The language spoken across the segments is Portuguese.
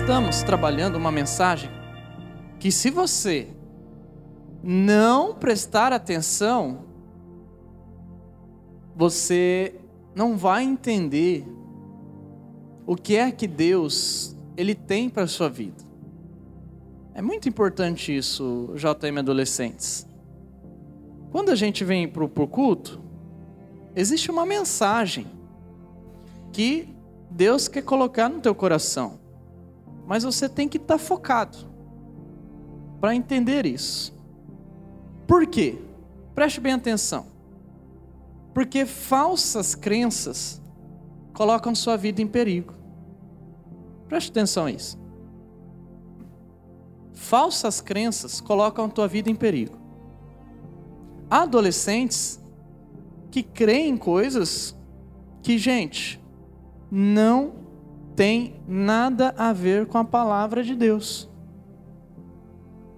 Estamos trabalhando uma mensagem que, se você não prestar atenção, você não vai entender o que é que Deus ele tem para a sua vida. É muito importante isso, JM adolescentes. Quando a gente vem para o culto, existe uma mensagem que Deus quer colocar no teu coração. Mas você tem que estar tá focado para entender isso. Por quê? Preste bem atenção. Porque falsas crenças colocam sua vida em perigo. Preste atenção a isso. Falsas crenças colocam tua vida em perigo. Há adolescentes que creem em coisas que, gente, não tem nada a ver com a palavra de Deus.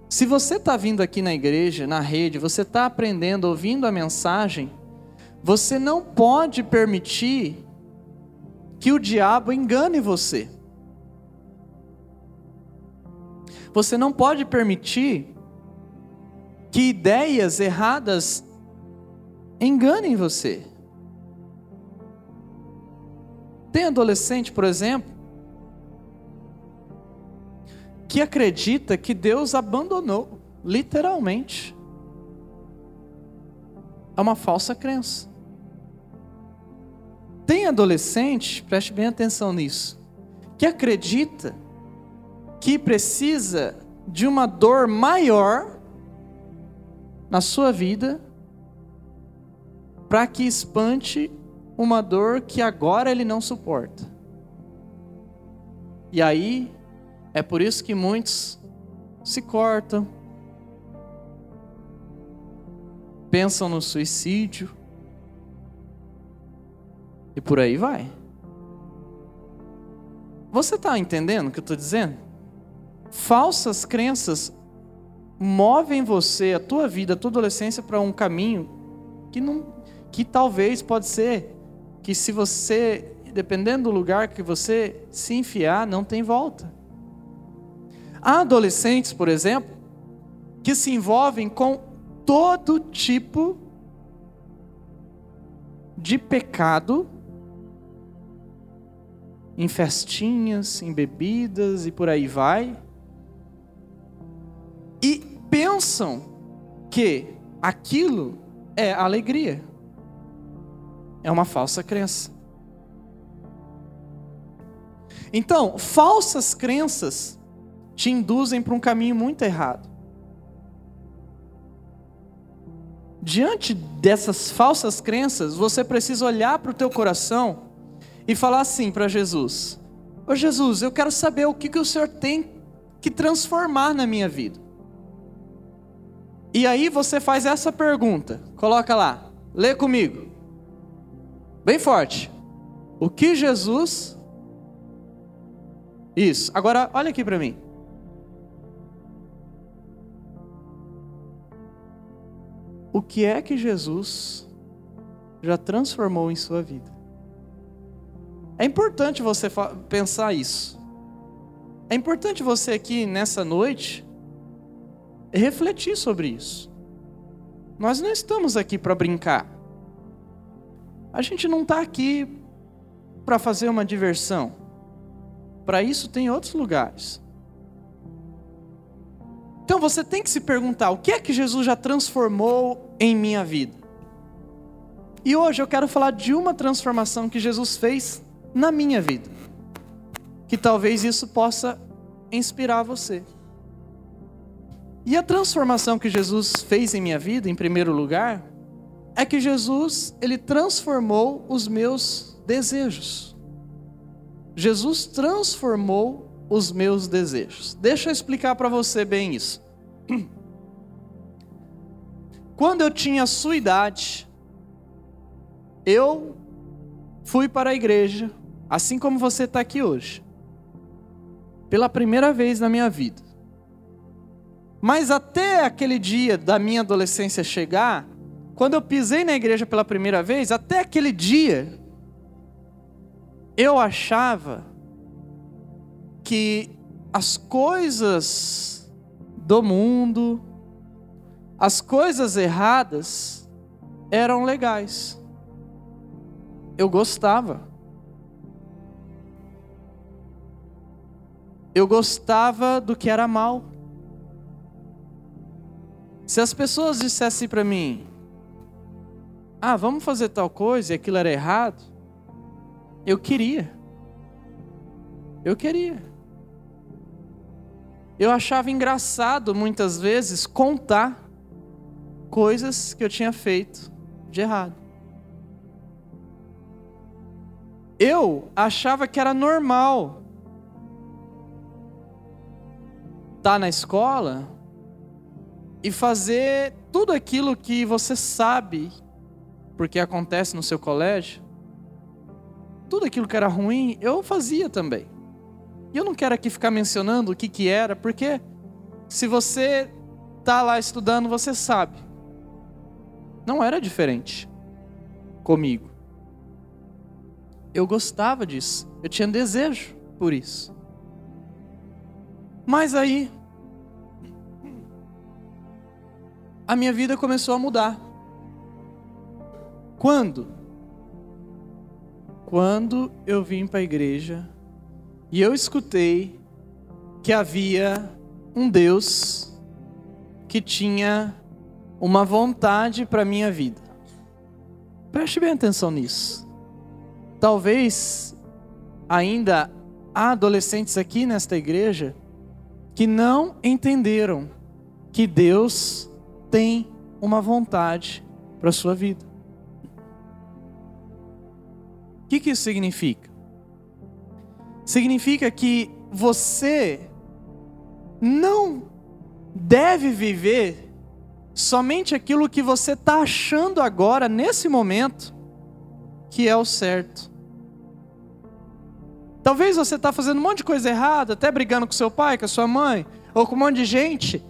Se você está vindo aqui na igreja, na rede, você está aprendendo, ouvindo a mensagem, você não pode permitir que o diabo engane você. Você não pode permitir que ideias erradas enganem você. Tem adolescente, por exemplo, que acredita que Deus abandonou, literalmente. É uma falsa crença. Tem adolescente, preste bem atenção nisso, que acredita que precisa de uma dor maior na sua vida para que espante uma dor que agora ele não suporta. E aí, é por isso que muitos se cortam, pensam no suicídio, e por aí vai. Você está entendendo o que eu estou dizendo? Falsas crenças movem você, a tua vida, a tua adolescência para um caminho que não, que talvez pode ser que se você, dependendo do lugar que você se enfiar, não tem volta. Há adolescentes, por exemplo, que se envolvem com todo tipo de pecado em festinhas, em bebidas e por aí vai, e pensam que aquilo é alegria é uma falsa crença. Então, falsas crenças te induzem para um caminho muito errado. Diante dessas falsas crenças, você precisa olhar para o teu coração e falar assim para Jesus: Ô Jesus, eu quero saber o que, que o Senhor tem que transformar na minha vida. E aí você faz essa pergunta, coloca lá, lê comigo. Bem forte. O que Jesus. Isso. Agora, olha aqui para mim. O que é que Jesus já transformou em sua vida? É importante você pensar isso. É importante você aqui nessa noite refletir sobre isso. Nós não estamos aqui para brincar. A gente não está aqui para fazer uma diversão. Para isso tem outros lugares. Então você tem que se perguntar: o que é que Jesus já transformou em minha vida? E hoje eu quero falar de uma transformação que Jesus fez na minha vida. Que talvez isso possa inspirar você. E a transformação que Jesus fez em minha vida, em primeiro lugar, é que Jesus, ele transformou os meus desejos. Jesus transformou os meus desejos. Deixa eu explicar para você bem isso. Quando eu tinha a sua idade, eu fui para a igreja, assim como você está aqui hoje, pela primeira vez na minha vida. Mas até aquele dia da minha adolescência chegar, quando eu pisei na igreja pela primeira vez, até aquele dia, eu achava que as coisas do mundo, as coisas erradas, eram legais. Eu gostava. Eu gostava do que era mal. Se as pessoas dissessem para mim, ah, vamos fazer tal coisa e aquilo era errado, eu queria. Eu queria. Eu achava engraçado muitas vezes contar coisas que eu tinha feito de errado. Eu achava que era normal estar na escola e fazer tudo aquilo que você sabe porque acontece no seu colégio, tudo aquilo que era ruim, eu fazia também. E eu não quero aqui ficar mencionando o que, que era, porque se você está lá estudando, você sabe. Não era diferente comigo. Eu gostava disso, eu tinha desejo por isso. Mas aí, a minha vida começou a mudar. Quando? Quando eu vim para a igreja e eu escutei que havia um Deus que tinha uma vontade para minha vida. Preste bem atenção nisso. Talvez ainda há adolescentes aqui nesta igreja que não entenderam que Deus tem uma vontade para a sua vida que, que isso significa? Significa que você não deve viver somente aquilo que você está achando agora, nesse momento, que é o certo. Talvez você está fazendo um monte de coisa errada, até brigando com seu pai, com a sua mãe, ou com um monte de gente,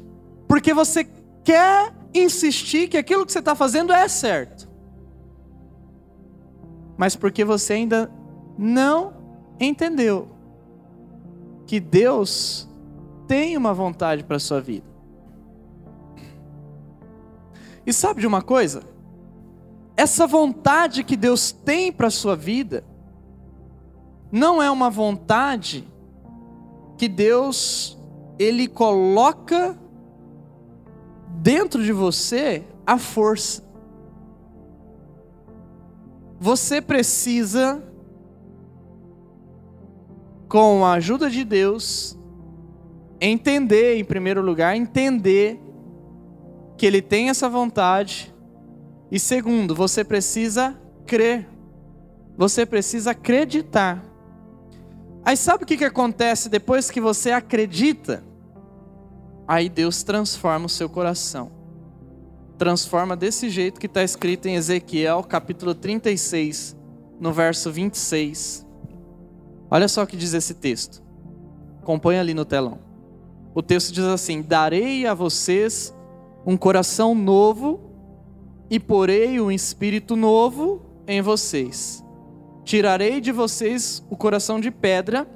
porque você quer insistir que aquilo que você está fazendo é certo mas porque você ainda não entendeu que Deus tem uma vontade para sua vida. E sabe de uma coisa? Essa vontade que Deus tem para sua vida não é uma vontade que Deus ele coloca dentro de você a força. Você precisa, com a ajuda de Deus, entender, em primeiro lugar, entender que Ele tem essa vontade. E segundo, você precisa crer. Você precisa acreditar. Aí sabe o que, que acontece depois que você acredita? Aí Deus transforma o seu coração transforma desse jeito que está escrito em Ezequiel capítulo 36, no verso 26. Olha só o que diz esse texto. Acompanha ali no telão. O texto diz assim: Darei a vocês um coração novo e porei um espírito novo em vocês. Tirarei de vocês o coração de pedra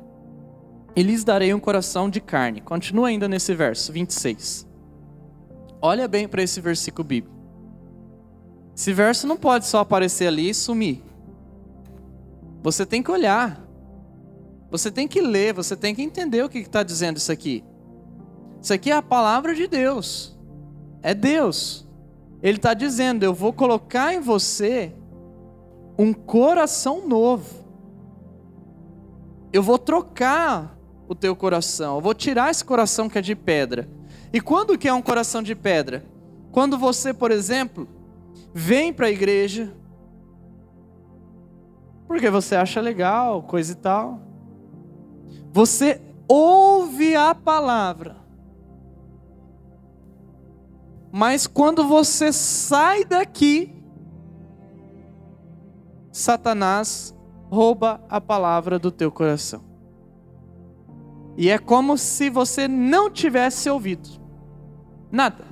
e lhes darei um coração de carne. Continua ainda nesse verso 26. Olha bem para esse versículo bíblico. Esse verso não pode só aparecer ali e sumir. Você tem que olhar. Você tem que ler, você tem que entender o que está dizendo isso aqui. Isso aqui é a palavra de Deus. É Deus. Ele está dizendo: Eu vou colocar em você um coração novo. Eu vou trocar o teu coração. Eu vou tirar esse coração que é de pedra e quando que é um coração de pedra? Quando você, por exemplo, vem para a igreja, porque você acha legal, coisa e tal. Você ouve a palavra, mas quando você sai daqui, Satanás rouba a palavra do teu coração. E é como se você não tivesse ouvido nada.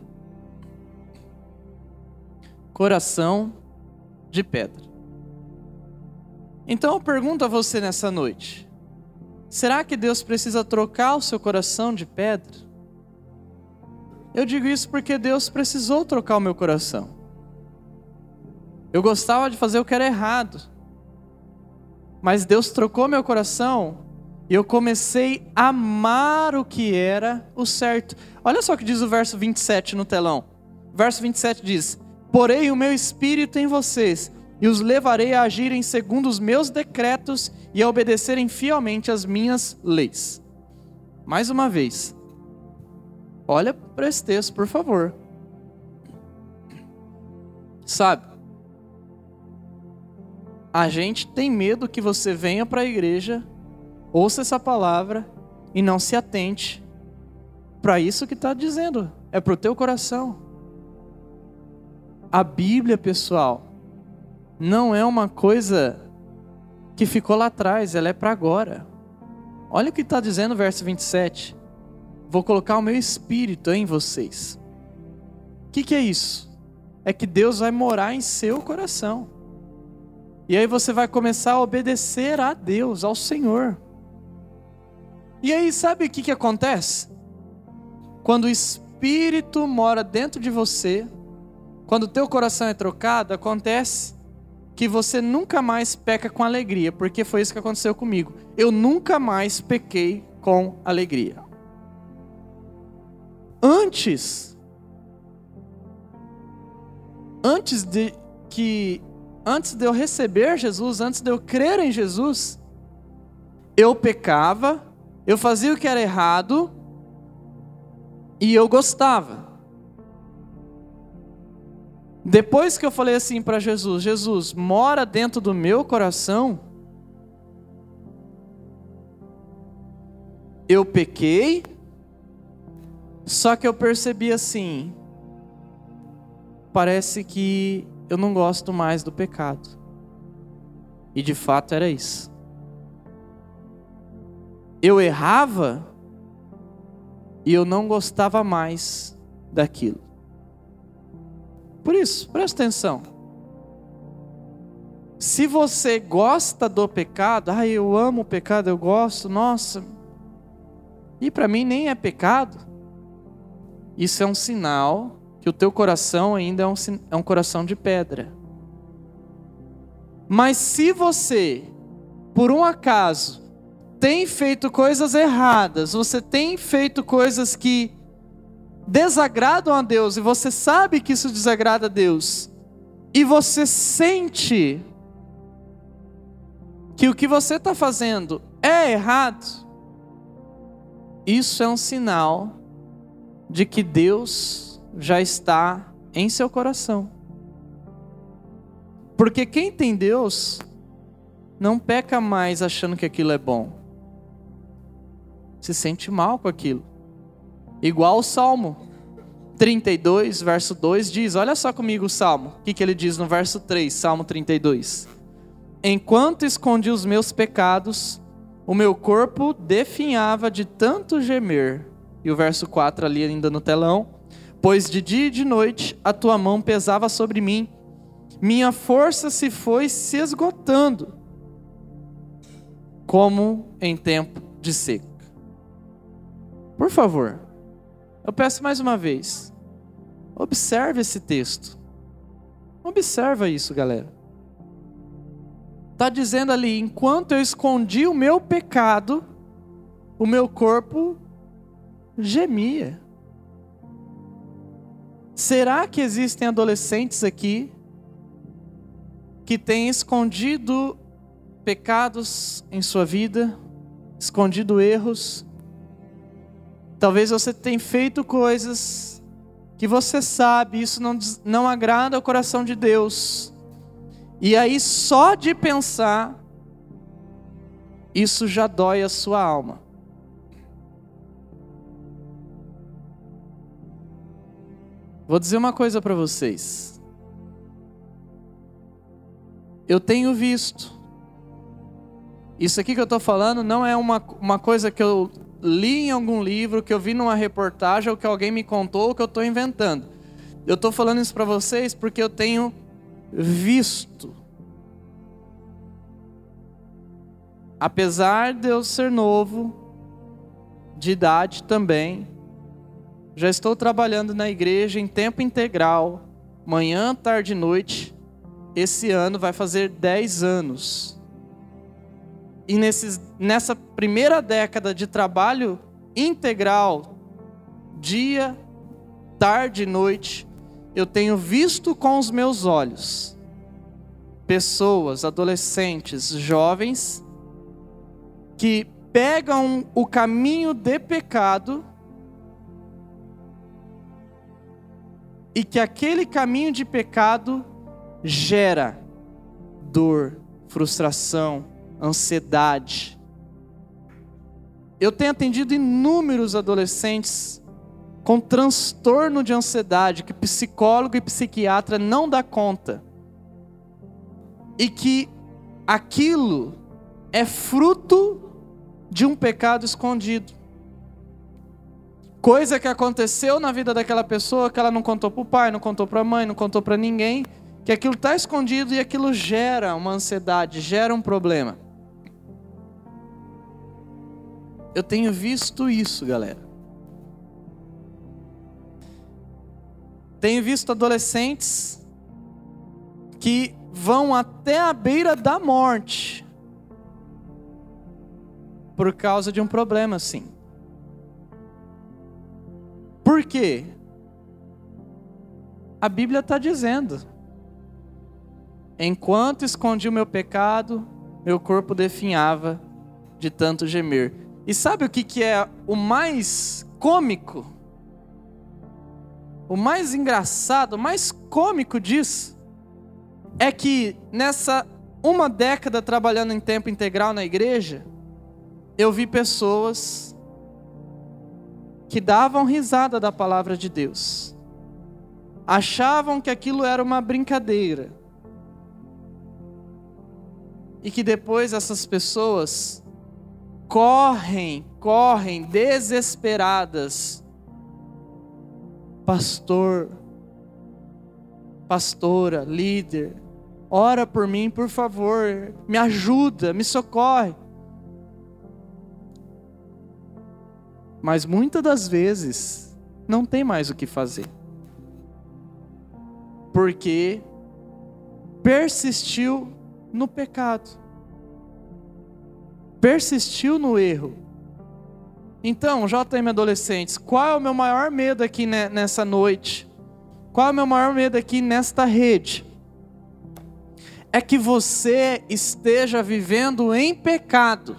Coração de pedra. Então eu pergunto a você nessa noite: será que Deus precisa trocar o seu coração de pedra? Eu digo isso porque Deus precisou trocar o meu coração. Eu gostava de fazer o que era errado, mas Deus trocou meu coração e eu comecei a amar o que era o certo. Olha só o que diz o verso 27 no telão. verso 27 diz: Porei o meu espírito em vocês e os levarei a agirem segundo os meus decretos e a obedecerem fielmente as minhas leis. Mais uma vez, olha para esse texto, por favor. Sabe, a gente tem medo que você venha para a igreja, ouça essa palavra e não se atente para isso que está dizendo, é para o teu coração. A Bíblia, pessoal, não é uma coisa que ficou lá atrás, ela é para agora. Olha o que está dizendo o verso 27. Vou colocar o meu espírito em vocês. O que, que é isso? É que Deus vai morar em seu coração. E aí você vai começar a obedecer a Deus, ao Senhor. E aí, sabe o que, que acontece? Quando o Espírito mora dentro de você, quando o teu coração é trocado, acontece que você nunca mais peca com alegria, porque foi isso que aconteceu comigo. Eu nunca mais pequei com alegria. Antes, antes de que, antes de eu receber Jesus, antes de eu crer em Jesus, eu pecava, eu fazia o que era errado e eu gostava. Depois que eu falei assim para Jesus: Jesus, mora dentro do meu coração. Eu pequei, só que eu percebi assim: parece que eu não gosto mais do pecado. E de fato era isso. Eu errava e eu não gostava mais daquilo. Por isso, presta atenção. Se você gosta do pecado, ah, eu amo o pecado, eu gosto, nossa, e para mim nem é pecado, isso é um sinal que o teu coração ainda é um, é um coração de pedra. Mas se você, por um acaso, tem feito coisas erradas, você tem feito coisas que desagradam a Deus e você sabe que isso desagrada a Deus, e você sente que o que você está fazendo é errado, isso é um sinal de que Deus já está em seu coração. Porque quem tem Deus não peca mais achando que aquilo é bom. Se sente mal com aquilo. Igual o Salmo 32, verso 2 diz: Olha só comigo o Salmo. O que, que ele diz no verso 3, Salmo 32? Enquanto escondi os meus pecados, o meu corpo definhava de tanto gemer. E o verso 4 ali ainda no telão. Pois de dia e de noite a tua mão pesava sobre mim, minha força se foi se esgotando, como em tempo de seca. Por favor, eu peço mais uma vez. Observe esse texto. Observa isso, galera. Está dizendo ali: enquanto eu escondi o meu pecado, o meu corpo gemia. Será que existem adolescentes aqui que têm escondido pecados em sua vida, escondido erros, Talvez você tenha feito coisas que você sabe, isso não, não agrada ao coração de Deus. E aí, só de pensar, isso já dói a sua alma. Vou dizer uma coisa para vocês. Eu tenho visto. Isso aqui que eu estou falando não é uma, uma coisa que eu li em algum livro, que eu vi numa reportagem, ou que alguém me contou, ou que eu estou inventando. Eu estou falando isso para vocês porque eu tenho visto. Apesar de eu ser novo, de idade também, já estou trabalhando na igreja em tempo integral, manhã, tarde e noite. Esse ano vai fazer 10 anos. E nesses, nessa primeira década de trabalho integral, dia, tarde e noite, eu tenho visto com os meus olhos pessoas, adolescentes, jovens, que pegam o caminho de pecado e que aquele caminho de pecado gera dor, frustração, ansiedade. Eu tenho atendido inúmeros adolescentes com transtorno de ansiedade que psicólogo e psiquiatra não dá conta. E que aquilo é fruto de um pecado escondido. Coisa que aconteceu na vida daquela pessoa que ela não contou para o pai, não contou para a mãe, não contou para ninguém, que aquilo está escondido e aquilo gera uma ansiedade, gera um problema. Eu tenho visto isso, galera. Tenho visto adolescentes que vão até a beira da morte por causa de um problema assim. Por quê? A Bíblia está dizendo: enquanto escondi o meu pecado, meu corpo definhava de tanto gemer. E sabe o que, que é o mais cômico? O mais engraçado, o mais cômico disso é que nessa uma década trabalhando em tempo integral na igreja, eu vi pessoas que davam risada da palavra de Deus, achavam que aquilo era uma brincadeira, e que depois essas pessoas correm, correm desesperadas, pastor, pastora, líder, ora por mim, por favor, me ajuda, me socorre. mas muitas das vezes não tem mais o que fazer. Porque persistiu no pecado, persistiu no erro. Então, JM adolescentes, qual é o meu maior medo aqui nessa noite? Qual é o meu maior medo aqui nesta rede? É que você esteja vivendo em pecado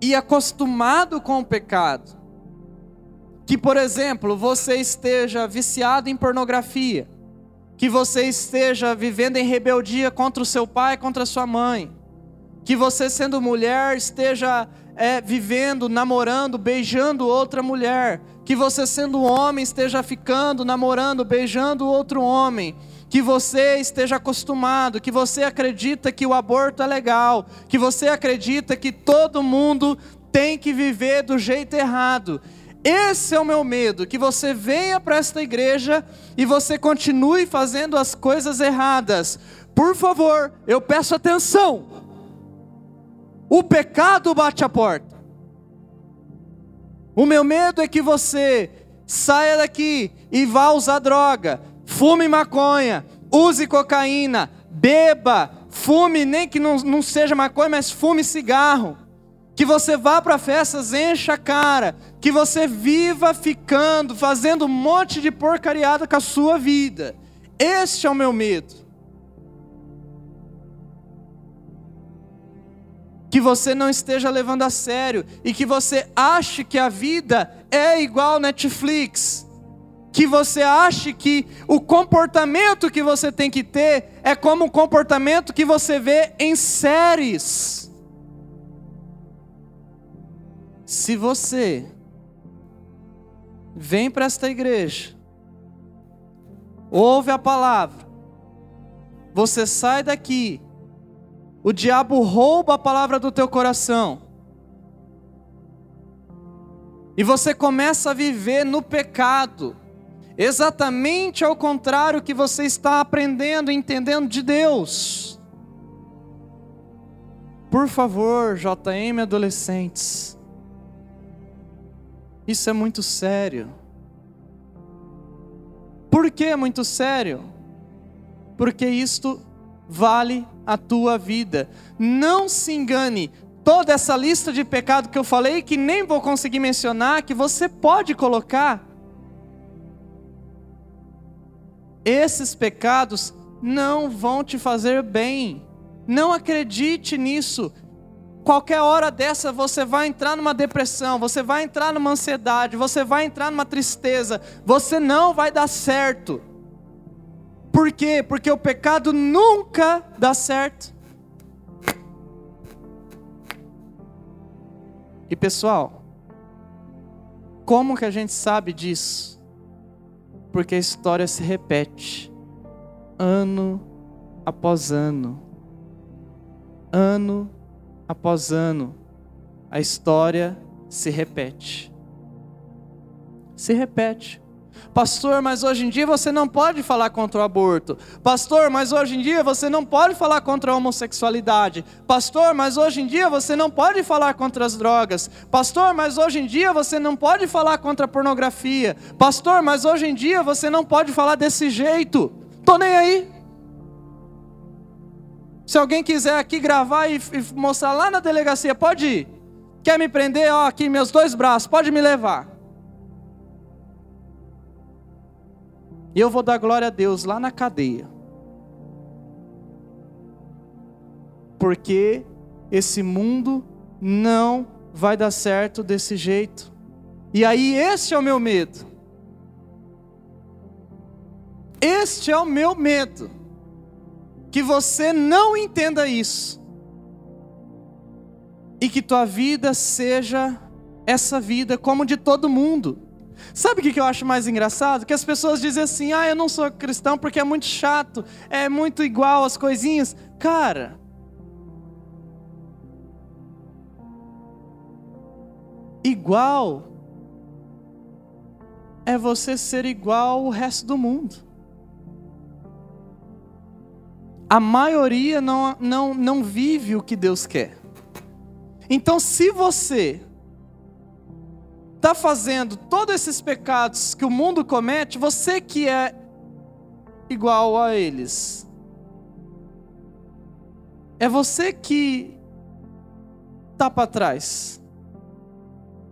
e acostumado com o pecado. Que, por exemplo, você esteja viciado em pornografia, que você esteja vivendo em rebeldia contra o seu pai, contra a sua mãe, que você, sendo mulher, esteja é, vivendo, namorando, beijando outra mulher, que você, sendo homem, esteja ficando, namorando, beijando outro homem, que você esteja acostumado, que você acredita que o aborto é legal, que você acredita que todo mundo tem que viver do jeito errado. Esse é o meu medo, que você venha para esta igreja e você continue fazendo as coisas erradas. Por favor, eu peço atenção. O pecado bate a porta. O meu medo é que você saia daqui e vá usar droga, fume maconha, use cocaína, beba, fume, nem que não, não seja maconha, mas fume cigarro. Que você vá para festas, encha a cara, que você viva ficando, fazendo um monte de porcariada com a sua vida. Este é o meu medo. Que você não esteja levando a sério e que você ache que a vida é igual Netflix que você ache que o comportamento que você tem que ter é como o comportamento que você vê em séries. Se você vem para esta igreja, ouve a palavra, você sai daqui, o diabo rouba a palavra do teu coração, e você começa a viver no pecado, exatamente ao contrário que você está aprendendo e entendendo de Deus. Por favor, JM adolescentes, isso é muito sério. Por que é muito sério? Porque isto vale a tua vida. Não se engane, toda essa lista de pecado que eu falei, que nem vou conseguir mencionar, que você pode colocar, esses pecados não vão te fazer bem. Não acredite nisso. Qualquer hora dessa você vai entrar numa depressão, você vai entrar numa ansiedade, você vai entrar numa tristeza, você não vai dar certo. Por quê? Porque o pecado nunca dá certo. E pessoal, como que a gente sabe disso? Porque a história se repete, ano após ano, ano após ano, a história se repete. Se repete. Pastor, mas hoje em dia você não pode falar contra o aborto. Pastor, mas hoje em dia você não pode falar contra a homossexualidade. Pastor, mas hoje em dia você não pode falar contra as drogas. Pastor, mas hoje em dia você não pode falar contra a pornografia. Pastor, mas hoje em dia você não pode falar desse jeito. Tô nem aí. Se alguém quiser aqui gravar e, e mostrar lá na delegacia, pode ir. Quer me prender? Ó, aqui meus dois braços, pode me levar. E eu vou dar glória a Deus lá na cadeia. Porque esse mundo não vai dar certo desse jeito. E aí, este é o meu medo. Este é o meu medo. Que você não entenda isso. E que tua vida seja essa vida como de todo mundo. Sabe o que eu acho mais engraçado? Que as pessoas dizem assim: ah, eu não sou cristão porque é muito chato, é muito igual as coisinhas. Cara, igual é você ser igual ao resto do mundo. A maioria não, não, não vive o que Deus quer. Então, se você está fazendo todos esses pecados que o mundo comete, você que é igual a eles. É você que está para trás.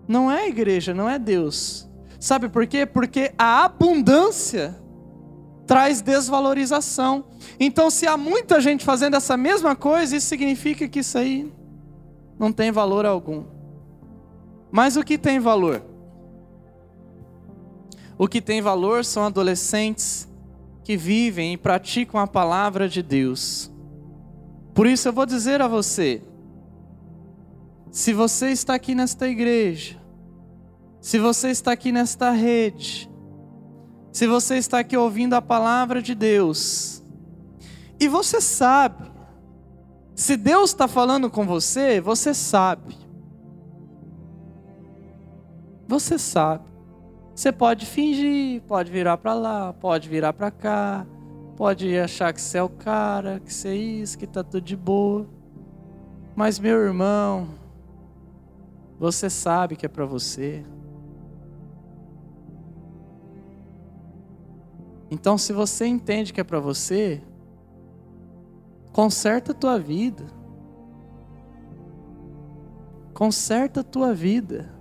Não é a igreja, não é Deus. Sabe por quê? Porque a abundância traz desvalorização. Então, se há muita gente fazendo essa mesma coisa, isso significa que isso aí não tem valor algum. Mas o que tem valor? O que tem valor são adolescentes que vivem e praticam a palavra de Deus. Por isso eu vou dizer a você: se você está aqui nesta igreja, se você está aqui nesta rede, se você está aqui ouvindo a palavra de Deus, e você sabe, se Deus está falando com você, você sabe. Você sabe. Você pode fingir, pode virar para lá, pode virar para cá, pode achar que você é o cara, que você é isso, que tá tudo de boa. Mas meu irmão, você sabe que é para você. Então, se você entende que é para você, conserta a tua vida. Conserta a tua vida.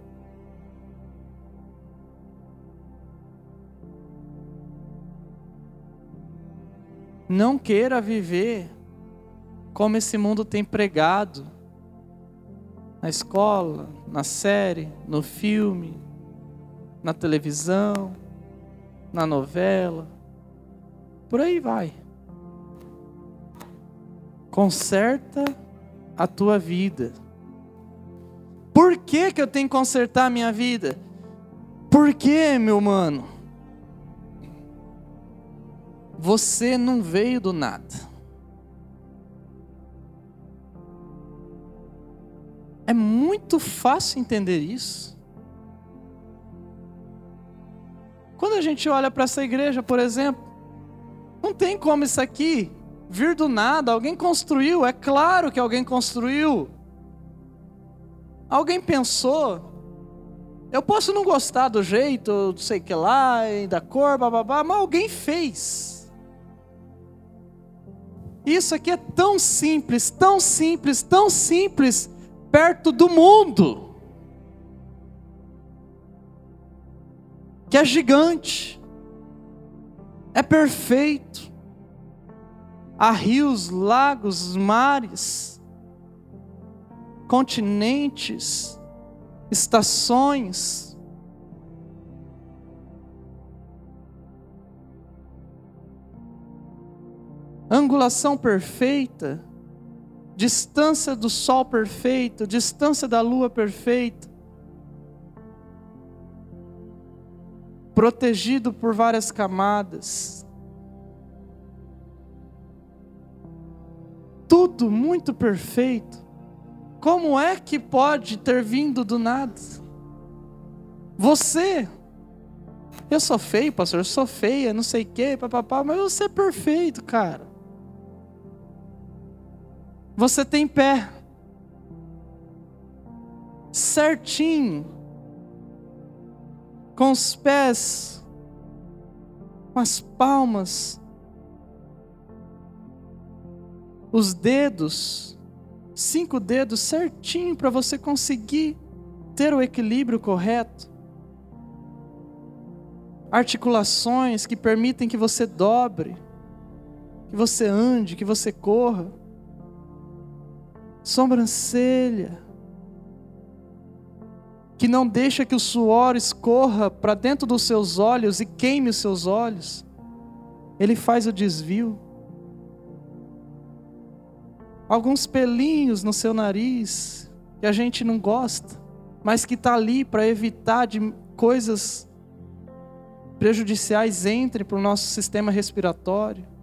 Não queira viver como esse mundo tem pregado na escola, na série, no filme, na televisão, na novela. Por aí vai. Conserta a tua vida. Por que, que eu tenho que consertar a minha vida? Por que, meu mano? Você não veio do nada. É muito fácil entender isso. Quando a gente olha para essa igreja, por exemplo, não tem como isso aqui vir do nada, alguém construiu, é claro que alguém construiu. Alguém pensou. Eu posso não gostar do jeito, sei que lá, da cor, bababá, mas alguém fez. Isso aqui é tão simples, tão simples, tão simples, perto do mundo, que é gigante, é perfeito. Há rios, lagos, mares, continentes, estações. Angulação perfeita distância do sol perfeito, distância da lua perfeita, protegido por várias camadas. Tudo muito perfeito. Como é que pode ter vindo do nada? Você, eu sou feio, pastor, eu sou feia, não sei o quê, papapá, mas você é perfeito, cara. Você tem pé. Certinho. Com os pés. Com as palmas. Os dedos. Cinco dedos certinho para você conseguir ter o equilíbrio correto. Articulações que permitem que você dobre, que você ande, que você corra sobrancelha, que não deixa que o suor escorra para dentro dos seus olhos e queime os seus olhos. Ele faz o desvio. Alguns pelinhos no seu nariz que a gente não gosta, mas que está ali para evitar de coisas prejudiciais entrem para o nosso sistema respiratório.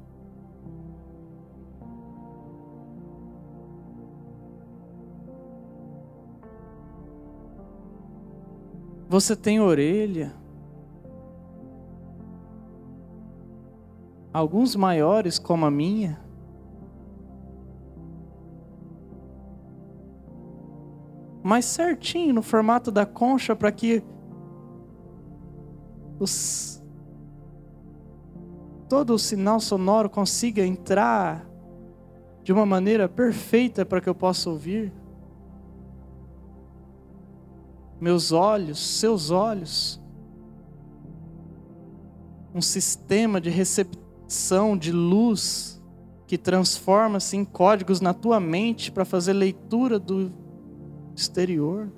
Você tem orelha. Alguns maiores, como a minha. Mas certinho no formato da concha para que os, todo o sinal sonoro consiga entrar de uma maneira perfeita para que eu possa ouvir meus olhos, seus olhos, um sistema de recepção de luz que transforma-se em códigos na tua mente para fazer leitura do exterior.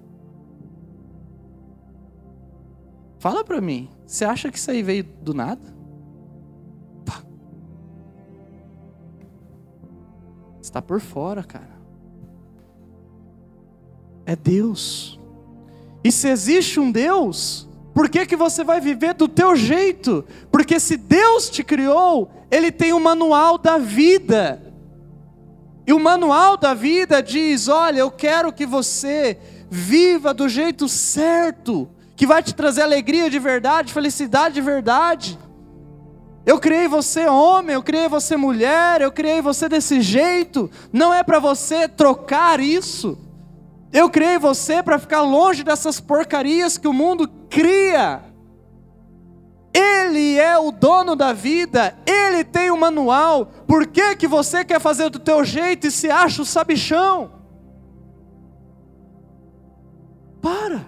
Fala para mim, você acha que isso aí veio do nada? Pá. Está por fora, cara. É Deus. E se existe um Deus, por que, que você vai viver do teu jeito? Porque se Deus te criou, Ele tem um manual da vida. E o manual da vida diz: olha, eu quero que você viva do jeito certo, que vai te trazer alegria de verdade, felicidade de verdade. Eu criei você homem, eu criei você mulher, eu criei você desse jeito. Não é para você trocar isso. Eu criei você para ficar longe dessas porcarias que o mundo cria. Ele é o dono da vida, ele tem o manual. Por que, que você quer fazer do teu jeito e se acha o sabichão? Para.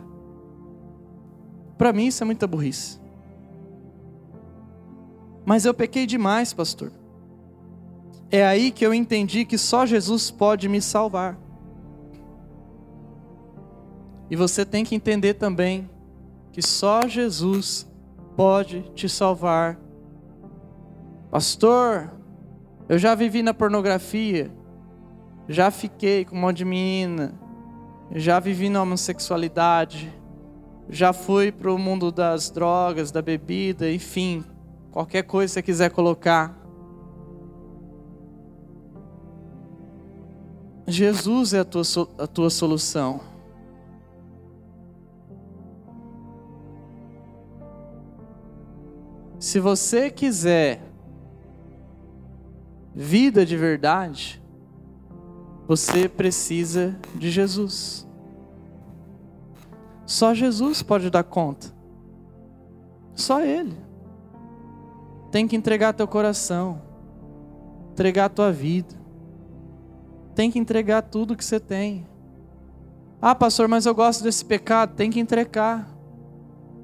Para mim isso é muita burrice. Mas eu pequei demais, pastor. É aí que eu entendi que só Jesus pode me salvar. E você tem que entender também que só Jesus pode te salvar. Pastor, eu já vivi na pornografia, já fiquei com um monte de menina, já vivi na homossexualidade, já fui para o mundo das drogas, da bebida, enfim, qualquer coisa que você quiser colocar. Jesus é a tua, a tua solução. Se você quiser vida de verdade, você precisa de Jesus. Só Jesus pode dar conta. Só Ele. Tem que entregar teu coração, entregar tua vida. Tem que entregar tudo que você tem. Ah, pastor, mas eu gosto desse pecado. Tem que entregar.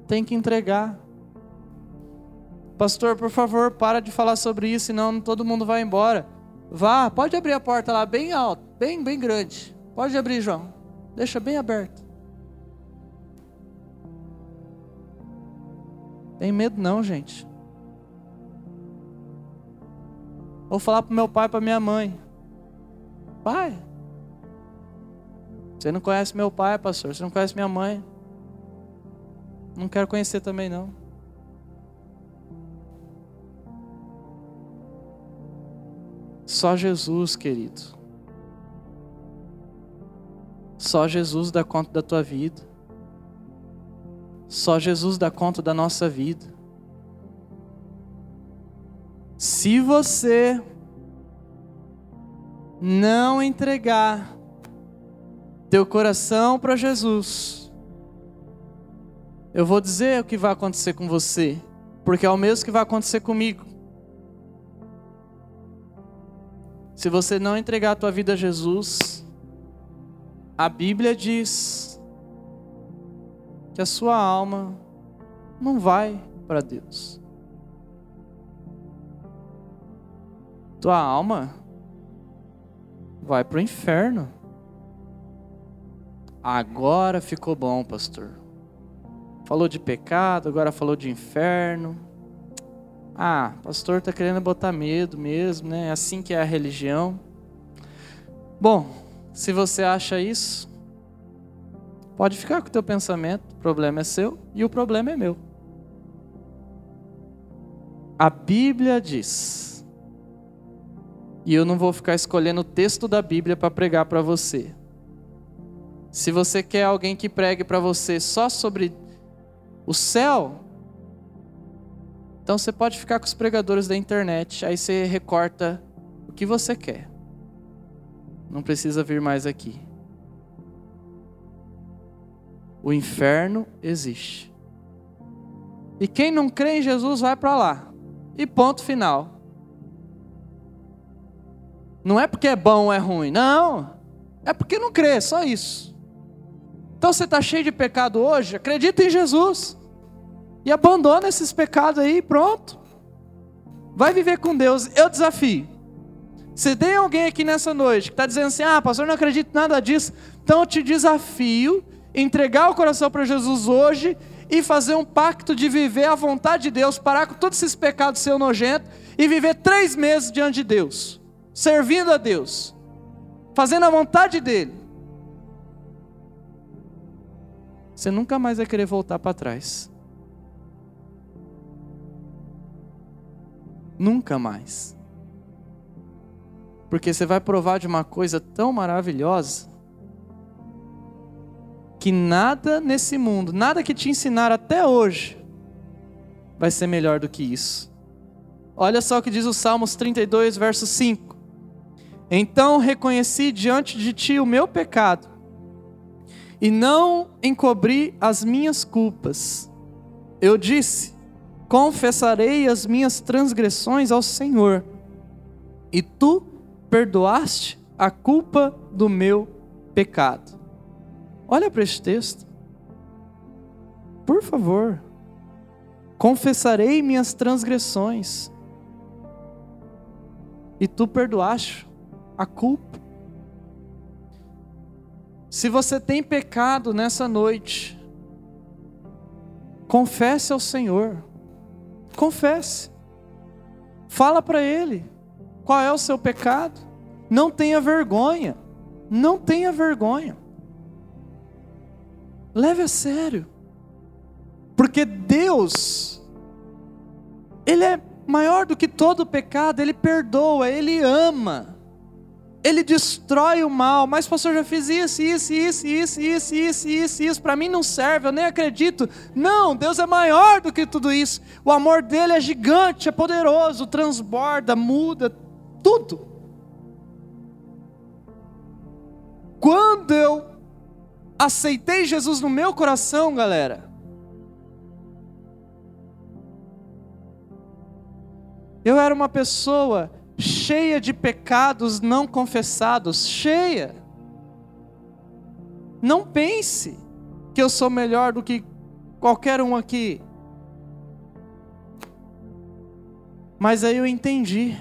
Tem que entregar. Pastor, por favor, para de falar sobre isso, senão todo mundo vai embora. Vá, pode abrir a porta lá bem alto, bem, bem grande. Pode abrir, João. Deixa bem aberto. Tem medo não, gente. Vou falar para meu pai, para minha mãe. Pai, você não conhece meu pai, pastor. Você não conhece minha mãe. Não quero conhecer também não. Só Jesus, querido. Só Jesus dá conta da tua vida. Só Jesus dá conta da nossa vida. Se você não entregar teu coração para Jesus, eu vou dizer o que vai acontecer com você, porque é o mesmo que vai acontecer comigo. Se você não entregar a tua vida a Jesus, a Bíblia diz que a sua alma não vai para Deus. Tua alma vai para o inferno. Agora ficou bom, pastor. Falou de pecado, agora falou de inferno. Ah, pastor está querendo botar medo mesmo, né? É assim que é a religião. Bom, se você acha isso, pode ficar com o teu pensamento. O problema é seu e o problema é meu. A Bíblia diz, e eu não vou ficar escolhendo o texto da Bíblia para pregar para você. Se você quer alguém que pregue para você só sobre o céu, então você pode ficar com os pregadores da internet, aí você recorta o que você quer. Não precisa vir mais aqui. O inferno existe. E quem não crê em Jesus vai para lá. E ponto final. Não é porque é bom ou é ruim, não. É porque não crê, só isso. Então você está cheio de pecado hoje, acredita em Jesus. E abandona esses pecados aí, pronto. Vai viver com Deus. Eu desafio. Se tem alguém aqui nessa noite que está dizendo assim: ah, pastor, não acredito em nada disso. Então eu te desafio entregar o coração para Jesus hoje e fazer um pacto de viver a vontade de Deus, parar com todos esses pecados seu nojento e viver três meses diante de Deus, servindo a Deus, fazendo a vontade dEle. Você nunca mais vai querer voltar para trás. Nunca mais. Porque você vai provar de uma coisa tão maravilhosa que nada nesse mundo, nada que te ensinaram até hoje, vai ser melhor do que isso. Olha só o que diz o Salmos 32, verso 5. Então reconheci diante de ti o meu pecado, e não encobri as minhas culpas. Eu disse: confessarei as minhas transgressões ao Senhor, e tu perdoaste a culpa do meu pecado. Olha para este texto. Por favor. Confessarei minhas transgressões. E tu perdoaste a culpa. Se você tem pecado nessa noite, confesse ao Senhor Confesse. Fala para ele qual é o seu pecado. Não tenha vergonha. Não tenha vergonha. Leve a sério. Porque Deus, Ele é maior do que todo pecado, Ele perdoa, Ele ama ele destrói o mal. Mas, pastor, eu já fiz isso, isso, isso, isso, isso, isso, isso, isso. Para mim não serve, eu nem acredito. Não, Deus é maior do que tudo isso. O amor dele é gigante, é poderoso, transborda, muda tudo. Quando eu aceitei Jesus no meu coração, galera, eu era uma pessoa cheia de pecados não confessados, cheia. Não pense que eu sou melhor do que qualquer um aqui. Mas aí eu entendi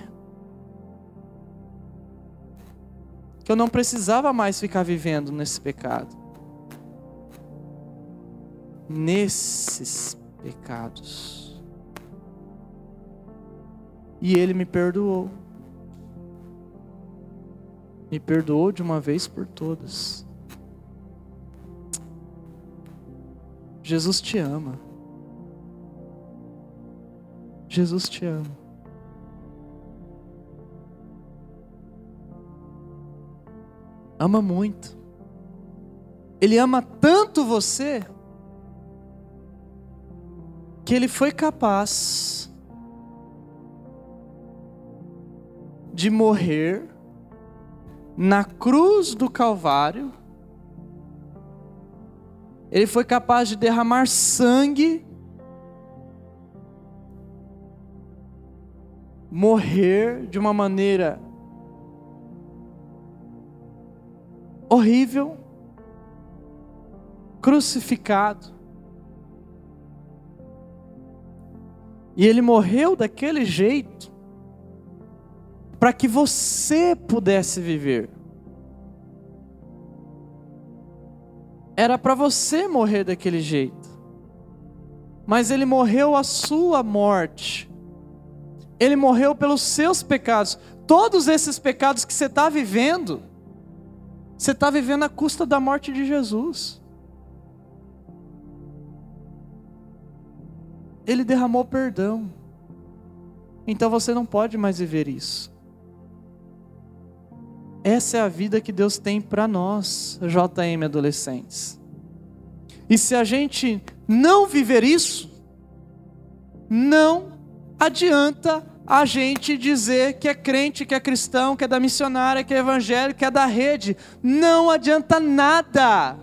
que eu não precisava mais ficar vivendo nesse pecado. Nesses pecados. E ele me perdoou me perdoou de uma vez por todas. Jesus te ama. Jesus te ama. Ama muito. Ele ama tanto você que ele foi capaz de morrer na cruz do Calvário, ele foi capaz de derramar sangue, morrer de uma maneira horrível, crucificado. E ele morreu daquele jeito para que você pudesse viver. Era para você morrer daquele jeito. Mas ele morreu a sua morte. Ele morreu pelos seus pecados. Todos esses pecados que você está vivendo, você está vivendo à custa da morte de Jesus. Ele derramou perdão. Então você não pode mais viver isso. Essa é a vida que Deus tem para nós, JM adolescentes. E se a gente não viver isso, não adianta a gente dizer que é crente, que é cristão, que é da missionária, que é evangélico, que é da rede. Não adianta nada.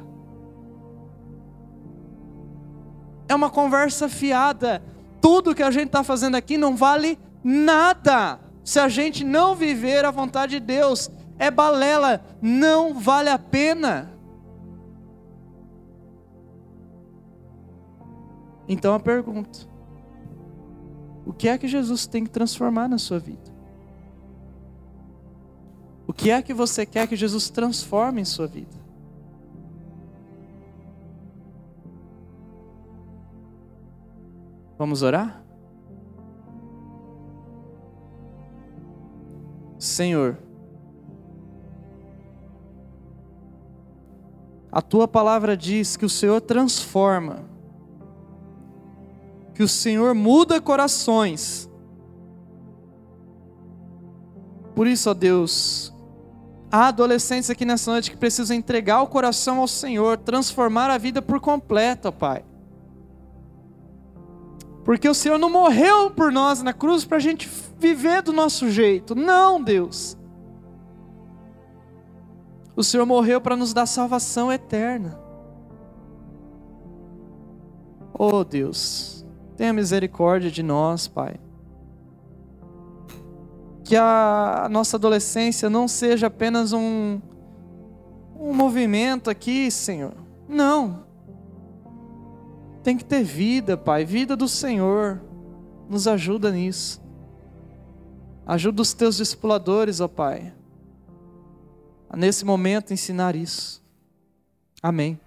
É uma conversa fiada. Tudo que a gente está fazendo aqui não vale nada se a gente não viver a vontade de Deus é balela, não vale a pena. Então a pergunta: o que é que Jesus tem que transformar na sua vida? O que é que você quer que Jesus transforme em sua vida? Vamos orar? Senhor, A tua palavra diz que o Senhor transforma, que o Senhor muda corações. Por isso, ó Deus, há adolescentes aqui nessa noite que precisam entregar o coração ao Senhor, transformar a vida por completo, ó Pai. Porque o Senhor não morreu por nós na cruz para a gente viver do nosso jeito. Não, Deus. O Senhor morreu para nos dar salvação eterna. Oh Deus, tenha misericórdia de nós, Pai. Que a nossa adolescência não seja apenas um, um movimento aqui, Senhor. Não. Tem que ter vida, Pai, vida do Senhor. Nos ajuda nisso. Ajuda os teus discipuladores, ó Pai nesse momento ensinar isso. Amém.